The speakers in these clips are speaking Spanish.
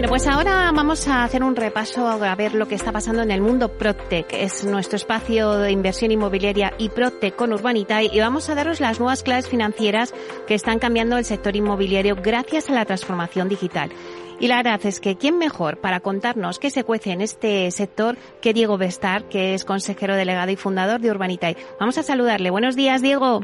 Bueno, pues ahora vamos a hacer un repaso a ver lo que está pasando en el mundo PropTech. Es nuestro espacio de inversión inmobiliaria y PropTech con Urbanitae y vamos a daros las nuevas claves financieras que están cambiando el sector inmobiliario gracias a la transformación digital. Y la verdad es que quién mejor para contarnos qué se cuece en este sector que Diego Bestar, que es consejero delegado y fundador de Urbanitae. Vamos a saludarle. Buenos días, Diego.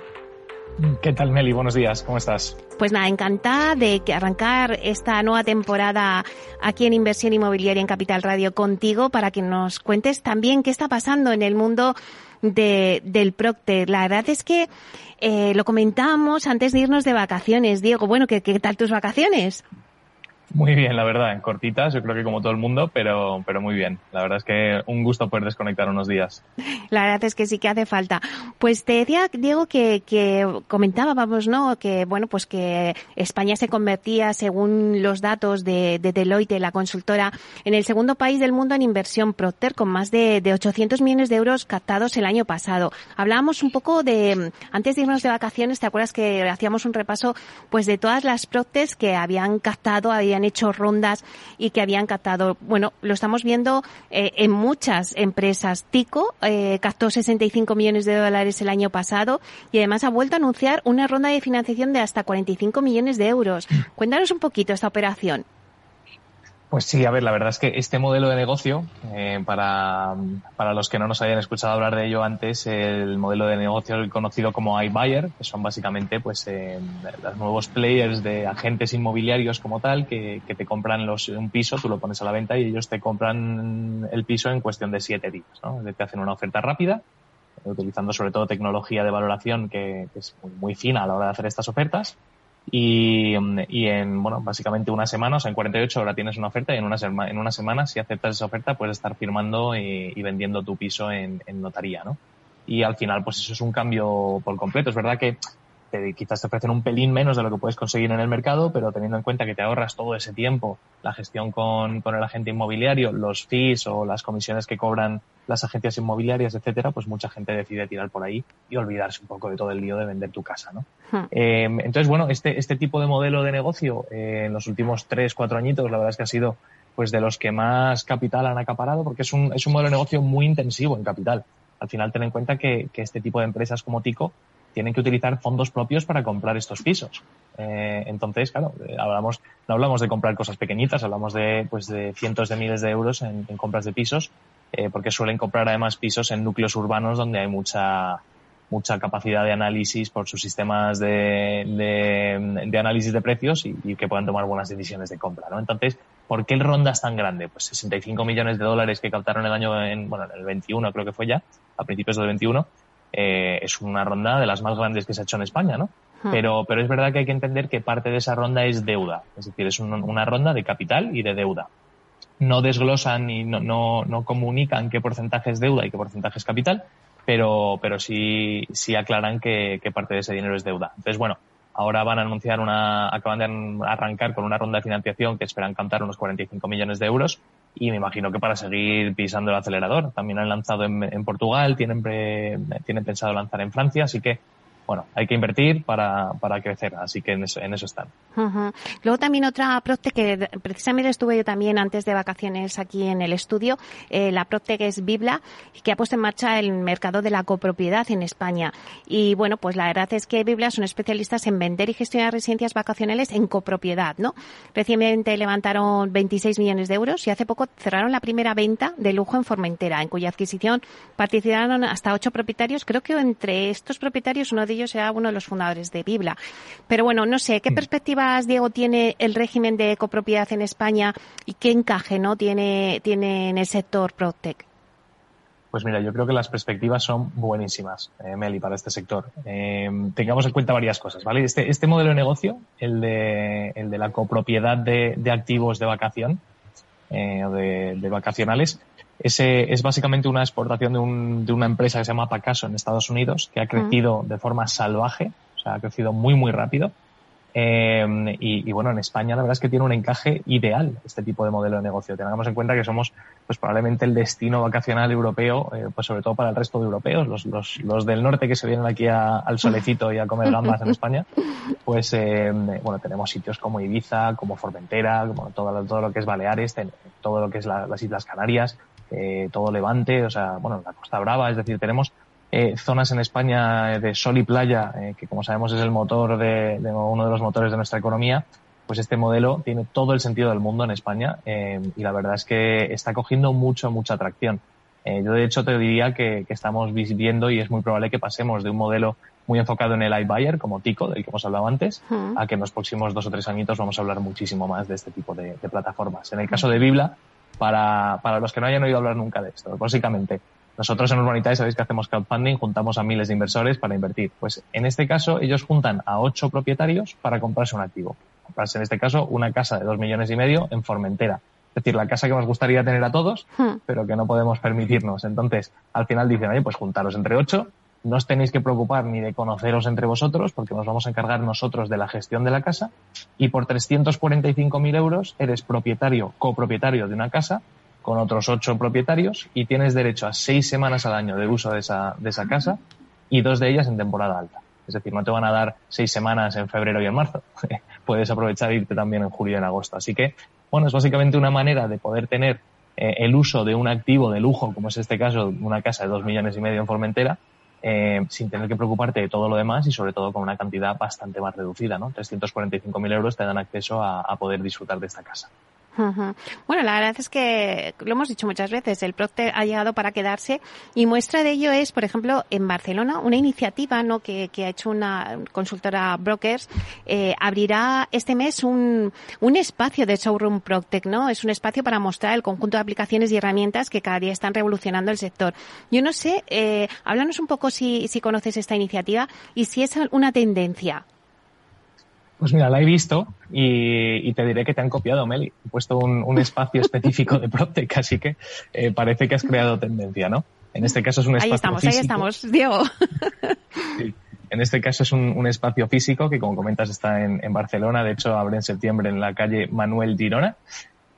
¿Qué tal, Meli? Buenos días, ¿cómo estás? Pues nada, encantada de arrancar esta nueva temporada aquí en Inversión Inmobiliaria en Capital Radio contigo para que nos cuentes también qué está pasando en el mundo de, del Procter. La verdad es que eh, lo comentábamos antes de irnos de vacaciones. Diego, bueno, ¿qué, qué tal tus vacaciones? Muy bien, la verdad, en cortitas, yo creo que como todo el mundo, pero, pero muy bien. La verdad es que un gusto poder desconectar unos días. La verdad es que sí que hace falta. Pues te decía, Diego, que, que comentábamos, ¿no? Que, bueno, pues que España se convertía, según los datos de, de Deloitte, la consultora, en el segundo país del mundo en inversión Procter, con más de, de 800 millones de euros captados el año pasado. Hablábamos un poco de, antes de irnos de vacaciones, ¿te acuerdas que hacíamos un repaso, pues, de todas las Procters que habían captado, habían hecho rondas y que habían captado. Bueno, lo estamos viendo eh, en muchas empresas. Tico eh, captó 65 millones de dólares el año pasado y además ha vuelto a anunciar una ronda de financiación de hasta 45 millones de euros. Cuéntanos un poquito esta operación. Pues sí, a ver, la verdad es que este modelo de negocio, eh, para, para los que no nos hayan escuchado hablar de ello antes, el modelo de negocio conocido como iBuyer, que son básicamente pues eh, los nuevos players de agentes inmobiliarios como tal, que, que te compran los, un piso, tú lo pones a la venta y ellos te compran el piso en cuestión de siete días. ¿no? Te hacen una oferta rápida, utilizando sobre todo tecnología de valoración que, que es muy, muy fina a la hora de hacer estas ofertas y, y, en, bueno, básicamente una semana, o sea, en 48 horas tienes una oferta y en una, en una semana, si aceptas esa oferta, puedes estar firmando y, y vendiendo tu piso en, en, notaría, ¿no? Y al final, pues eso es un cambio por completo. Es verdad que te, quizás te ofrecen un pelín menos de lo que puedes conseguir en el mercado, pero teniendo en cuenta que te ahorras todo ese tiempo, la gestión con, con el agente inmobiliario, los fees o las comisiones que cobran las agencias inmobiliarias, etcétera, pues mucha gente decide tirar por ahí y olvidarse un poco de todo el lío de vender tu casa, ¿no? Hmm. Eh, entonces, bueno, este, este tipo de modelo de negocio eh, en los últimos tres, cuatro añitos, la verdad es que ha sido pues de los que más capital han acaparado porque es un, es un modelo de negocio muy intensivo en capital. Al final, ten en cuenta que, que este tipo de empresas como Tico tienen que utilizar fondos propios para comprar estos pisos. Eh, entonces, claro, hablamos, no hablamos de comprar cosas pequeñitas, hablamos de, pues, de cientos de miles de euros en, en compras de pisos, eh, porque suelen comprar además pisos en núcleos urbanos donde hay mucha, mucha capacidad de análisis por sus sistemas de, de, de análisis de precios y, y, que puedan tomar buenas decisiones de compra, ¿no? Entonces, ¿por qué el ronda es tan grande? Pues 65 millones de dólares que captaron el año en, bueno, en el 21 creo que fue ya, a principios del 21, eh, es una ronda de las más grandes que se ha hecho en España, ¿no? Hmm. Pero, pero es verdad que hay que entender que parte de esa ronda es deuda, es decir, es un, una ronda de capital y de deuda. No desglosan y no, no, no comunican qué porcentaje es deuda y qué porcentaje es capital, pero, pero sí, sí aclaran que, que parte de ese dinero es deuda. Entonces, bueno, ahora van a anunciar una, acaban de arrancar con una ronda de financiación que esperan cantar unos 45 millones de euros y me imagino que para seguir pisando el acelerador. También han lanzado en, en Portugal, tienen, pre, tienen pensado lanzar en Francia, así que bueno, hay que invertir para, para crecer, así que en eso, en eso están. Luego también otra Procte que precisamente estuve yo también antes de vacaciones aquí en el estudio, eh, la Procte que es Bibla, que ha puesto en marcha el mercado de la copropiedad en España. Y bueno, pues la verdad es que Bibla son especialistas en vender y gestionar residencias vacacionales en copropiedad, ¿no? Recientemente levantaron 26 millones de euros y hace poco cerraron la primera venta de lujo en Formentera, en cuya adquisición participaron hasta ocho propietarios. Creo que entre estos propietarios uno de ellos era uno de los fundadores de Bibla. Pero bueno, no sé, ¿qué perspectivas, Diego, tiene el régimen de copropiedad en España y qué encaje no tiene, tiene en el sector PropTech? Pues mira, yo creo que las perspectivas son buenísimas, eh, Meli, para este sector. Eh, tengamos en cuenta varias cosas, ¿vale? Este, este modelo de negocio, el de, el de la copropiedad de, de activos de vacación eh, o de, de vacacionales, ese es básicamente una exportación de, un, de una empresa que se llama Pacaso en Estados Unidos, que ha crecido mm. de forma salvaje, o sea, ha crecido muy, muy rápido. Eh, y, bueno, en España la verdad es que tiene un encaje ideal este tipo de modelo de negocio. Tengamos en cuenta que somos pues probablemente el destino vacacional europeo, eh, pues sobre todo para el resto de europeos, los, los, los del norte que se vienen aquí al solecito y a comer gambas en España, pues eh, bueno, tenemos sitios como Ibiza, como Formentera, como todo, todo lo que es Baleares, todo lo que es las Islas Canarias, eh, todo Levante, o sea, bueno, la Costa Brava, es decir, tenemos eh, zonas en España de sol y playa, eh, que como sabemos es el motor de, uno de los motores de nuestra economía, pues este modelo tiene todo el sentido del mundo en España eh, y la verdad es que está cogiendo mucho, mucha atracción. yo de hecho te diría que, estamos viendo y es muy probable que pasemos de un modelo muy enfocado en el iBuyer, como Tico, del que hemos hablado antes, a que en los próximos dos o tres añitos vamos a hablar muchísimo más de este tipo de, plataformas. En el caso de Bibla, para, para los que no hayan oído hablar nunca de esto, básicamente nosotros en Urbanitae sabéis que hacemos crowdfunding, juntamos a miles de inversores para invertir. Pues en este caso ellos juntan a ocho propietarios para comprarse un activo. Comprarse en este caso una casa de dos millones y medio en Formentera. Es decir, la casa que nos gustaría tener a todos, hmm. pero que no podemos permitirnos. Entonces, al final dicen, oye, pues juntaros entre ocho, no os tenéis que preocupar ni de conoceros entre vosotros, porque nos vamos a encargar nosotros de la gestión de la casa, y por 345.000 euros eres propietario, copropietario de una casa con otros ocho propietarios y tienes derecho a seis semanas al año de uso de esa, de esa casa y dos de ellas en temporada alta. Es decir, no te van a dar seis semanas en febrero y en marzo. Puedes aprovechar e irte también en julio y en agosto. Así que, bueno, es básicamente una manera de poder tener eh, el uso de un activo de lujo, como es este caso, una casa de dos millones y medio en Formentera, eh, sin tener que preocuparte de todo lo demás y sobre todo con una cantidad bastante más reducida, ¿no? 345.000 euros te dan acceso a poder disfrutar de esta casa. Bueno, la verdad es que lo hemos dicho muchas veces, el Procter ha llegado para quedarse y muestra de ello es, por ejemplo, en Barcelona, una iniciativa ¿no? que, ha hecho una consultora Brokers, eh, abrirá este mes un, un espacio de Showroom Proctec, ¿no? Es un espacio para mostrar el conjunto de aplicaciones y herramientas que cada día están revolucionando el sector. Yo no sé, eh, háblanos un poco si, si conoces esta iniciativa y si es una tendencia. Pues mira, la he visto y, te diré que te han copiado, Meli. He puesto un, espacio específico de PropTech, así que eh, parece que has creado tendencia, ¿no? En este caso es un espacio Ahí estamos, ahí estamos, Diego. En este caso es un, espacio físico que, como comentas, está en, Barcelona. De hecho, abre en septiembre en la calle Manuel Girona.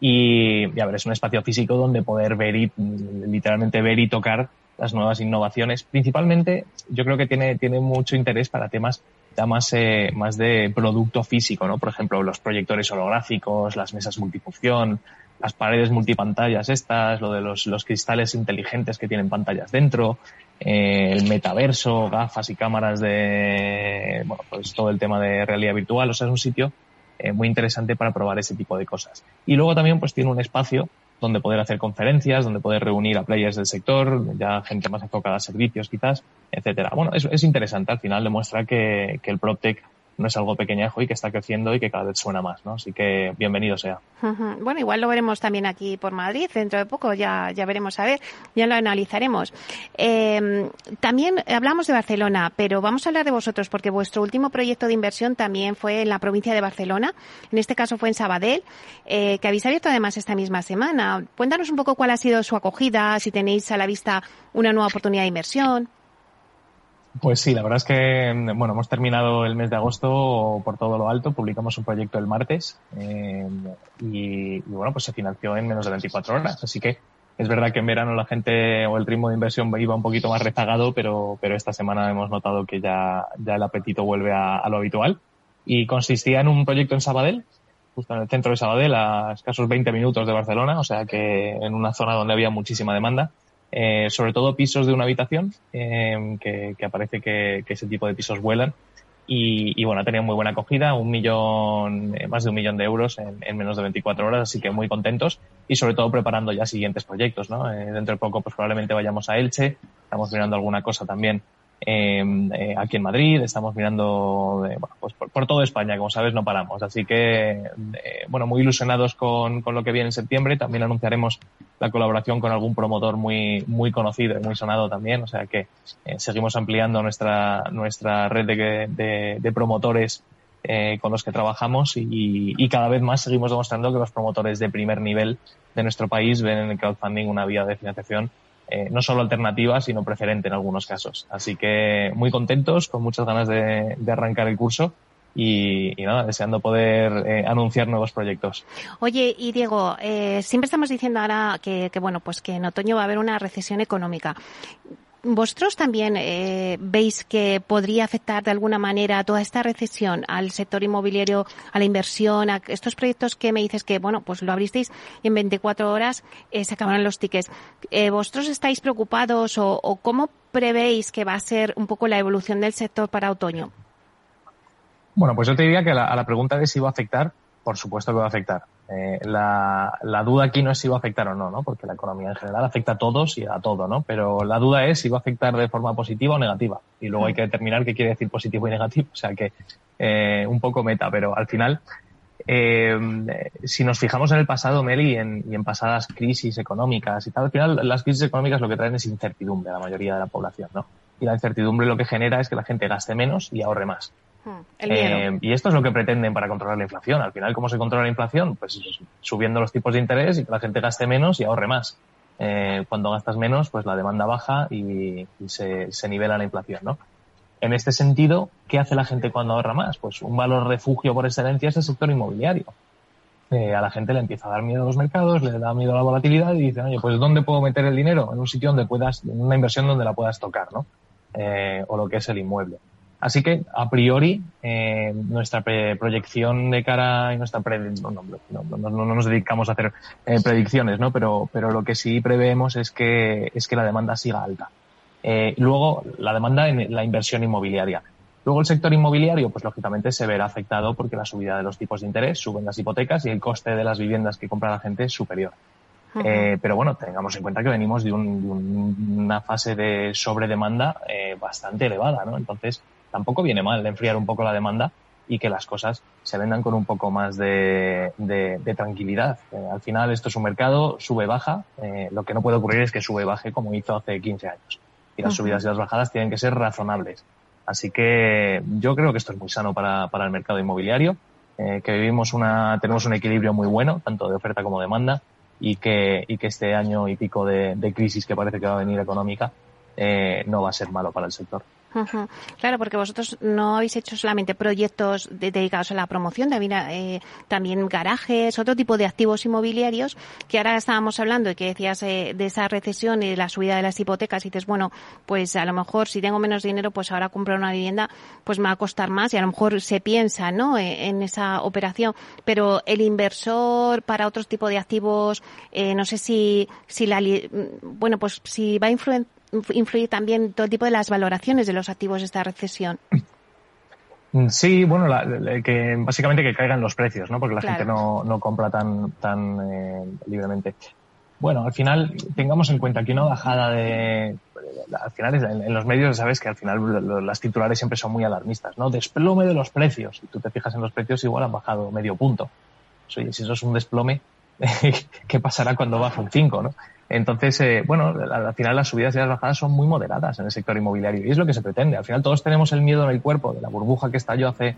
Y, ya ver, es un espacio físico donde poder ver y, literalmente ver y tocar las nuevas innovaciones. Principalmente, yo creo que tiene, tiene mucho interés para temas más, eh, más de producto físico, ¿no? Por ejemplo, los proyectores holográficos, las mesas multifunción, las paredes multipantallas estas, lo de los, los cristales inteligentes que tienen pantallas dentro, eh, el metaverso, gafas y cámaras de, bueno, pues todo el tema de realidad virtual. O sea, es un sitio eh, muy interesante para probar ese tipo de cosas. Y luego también pues tiene un espacio donde poder hacer conferencias, donde poder reunir a players del sector, ya gente más enfocada a servicios quizás, etcétera. Bueno, es, es interesante, al final demuestra que, que el PropTech no es algo pequeñajo y que está creciendo y que cada vez suena más, ¿no? Así que bienvenido sea. Bueno, igual lo veremos también aquí por Madrid dentro de poco, ya, ya veremos a ver, ya lo analizaremos. Eh, también hablamos de Barcelona, pero vamos a hablar de vosotros porque vuestro último proyecto de inversión también fue en la provincia de Barcelona, en este caso fue en Sabadell, eh, que habéis abierto además esta misma semana. Cuéntanos un poco cuál ha sido su acogida, si tenéis a la vista una nueva oportunidad de inversión. Pues sí, la verdad es que bueno, hemos terminado el mes de agosto por todo lo alto, publicamos un proyecto el martes eh, y, bueno, pues se financió en menos de 24 horas. Así que es verdad que en verano la gente o el ritmo de inversión iba un poquito más rezagado, pero, pero esta semana hemos notado que ya, ya el apetito vuelve a, a lo habitual. Y consistía en un proyecto en Sabadell, justo en el centro de Sabadell, a escasos 20 minutos de Barcelona, o sea que en una zona donde había muchísima demanda eh, sobre todo pisos de una habitación, eh, que, que, aparece que, ese tipo de pisos vuelan. Y, y, bueno, ha tenido muy buena acogida, un millón, eh, más de un millón de euros en, en, menos de 24 horas, así que muy contentos y sobre todo preparando ya siguientes proyectos, ¿no? Eh, dentro de poco pues probablemente vayamos a Elche, estamos mirando alguna cosa también Em, eh, aquí en Madrid, estamos mirando bueno, pues por, por, toda España, como sabes, no paramos. Así que, eh, bueno, muy ilusionados con, con, lo que viene en septiembre. También anunciaremos la colaboración con algún promotor muy, muy conocido y muy sonado también. O sea que eh, seguimos ampliando nuestra, nuestra red de, de, de promotores eh, con los que trabajamos y, y, cada vez más seguimos demostrando que los promotores de primer nivel de nuestro país ven en el crowdfunding una vía de financiación eh, no solo alternativa, sino preferente en algunos casos. Así que muy contentos, con muchas ganas de, arrancar el curso y, nada, deseando poder eh, anunciar nuevos proyectos. Oye, y Diego, eh, siempre estamos diciendo ahora que, que, bueno, pues que en otoño va a haber una recesión económica. ¿Vosotros también eh, veis que podría afectar de alguna manera toda esta recesión al sector inmobiliario, a la inversión, a estos proyectos que me dices que, bueno, pues lo abristeis y en 24 horas eh, se acabaron los tickets? Eh, ¿Vosotros estáis preocupados o, cómo prevéis que va a ser un poco la evolución del sector para otoño? Bueno, pues yo te diría que a la, a la pregunta de si va a afectar, por supuesto que va a afectar. Eh, la, la, duda aquí no es si va a afectar o no, ¿no? Porque la economía en general afecta a todos y a todo, ¿no? Pero la duda es si va a afectar de forma positiva o negativa. Y luego hay que determinar qué quiere decir positivo y negativo. O sea que eh, un poco meta, pero al final, eh, si nos fijamos en el pasado, Meli, y en, y en pasadas crisis económicas y tal, al final las crisis económicas lo que traen es incertidumbre a la mayoría de la población, ¿no? Y la incertidumbre lo que genera es que la gente gaste menos y ahorre más. Eh, y esto es lo que pretenden para controlar la inflación. Al final, ¿cómo se controla la inflación? Pues subiendo los tipos de interés y que la gente gaste menos y ahorre más. Eh, cuando gastas menos, pues la demanda baja y, se, se, nivela la inflación, ¿no? En este sentido, ¿qué hace la gente cuando ahorra más? Pues un valor refugio por excelencia es el sector inmobiliario. Eh, a la gente le empieza a dar miedo a los mercados, le da miedo a la volatilidad y dicen, oye, pues ¿dónde puedo meter el dinero? En un sitio donde puedas, en una inversión donde la puedas tocar, ¿no? O lo que es el inmueble. Así que, a priori, eh, nuestra proyección de cara y nuestra pre no, no, no, no, nos dedicamos a hacer eh, predicciones, ¿no? Pero, pero lo que sí preveemos es que, es que la demanda siga alta. Eh, luego, la demanda en la inversión inmobiliaria. Luego, el sector inmobiliario, pues lógicamente se verá afectado porque la subida de los tipos de interés suben las hipotecas y el coste de las viviendas que compra la gente es superior. Eh, pero bueno, tengamos en cuenta que venimos de, un, de un, una fase de sobredemanda eh, bastante elevada, ¿no? Entonces, tampoco viene mal de enfriar un poco la demanda y que las cosas se vendan con un poco más de, de, de tranquilidad. Eh, al final esto es un mercado, sube, baja. Eh, lo que no puede ocurrir es que sube, baje como hizo hace 15 años. Y las uh -huh. subidas y las bajadas tienen que ser razonables. Así que yo creo que esto es muy sano para, para el mercado inmobiliario, eh, que vivimos una, tenemos un equilibrio muy bueno, tanto de oferta como demanda, y que, y que este año y pico de, de crisis que parece que va a venir económica no va a ser malo para el sector. Claro, porque vosotros no habéis hecho solamente proyectos de, dedicados a la promoción, también, eh, también garajes, otro tipo de activos inmobiliarios, que ahora estábamos hablando y que decías eh, de esa recesión y de la subida de las hipotecas y dices, bueno, pues a lo mejor si tengo menos dinero, pues ahora comprar una vivienda, pues me va a costar más y a lo mejor se piensa, ¿no?, en, en esa operación. Pero el inversor para otros tipos de activos, eh, no sé si, si la, bueno, pues si va a influenciar influye también todo tipo de las valoraciones de los activos de esta recesión. Sí, bueno, la, la, que básicamente que caigan los precios, ¿no? Porque la claro. gente no, no compra tan, tan eh, libremente. Bueno, al final tengamos en cuenta que una bajada de, al final en, en, los medios sabes que al final las titulares siempre son muy alarmistas, ¿no? Desplome de los precios. Si tú te fijas en los precios igual han bajado medio punto. Oye, si eso es un desplome, ¿qué pasará cuando baja un 5, no? Entonces, eh, bueno, al final las subidas y las bajadas son muy moderadas en el sector inmobiliario y es lo que se pretende. Al final todos tenemos el miedo en el cuerpo de la burbuja que estalló hace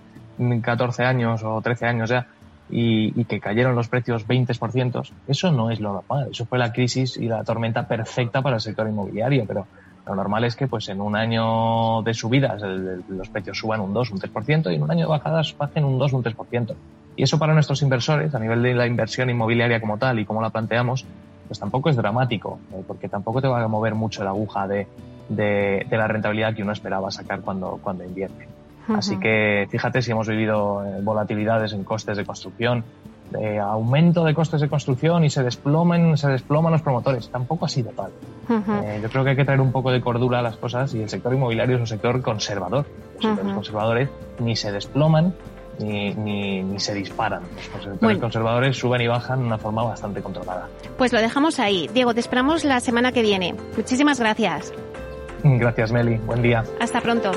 14 años o 13 años ya y, que cayeron los precios 20%. Eso no es lo normal. Eso fue la crisis y la tormenta perfecta para el sector inmobiliario, pero lo normal es que pues en un año de subidas el, los precios suban un 2, un 3% y en un año de bajadas bajen un 2, un 3%. Y eso para nuestros inversores, a nivel de la inversión inmobiliaria como tal y como la planteamos, pues tampoco es dramático, eh, porque tampoco te va a mover mucho la aguja de, de, de la rentabilidad que uno esperaba sacar cuando, cuando invierte. Uh -huh. Así que fíjate si hemos vivido eh, volatilidades en costes de construcción, de aumento de costes de construcción y se desploman, se desploman los promotores. Tampoco ha sido tal. Uh -huh. eh, yo creo que hay que traer un poco de cordura a las cosas y el sector inmobiliario es un sector conservador. Los uh -huh. conservadores ni se desploman ni, ni, ni, se disparan. Los bueno. conservadores suben y bajan de una forma bastante controlada. Pues lo dejamos ahí. Diego, te esperamos la semana que viene. Muchísimas gracias. Gracias, Meli. Buen día. Hasta pronto.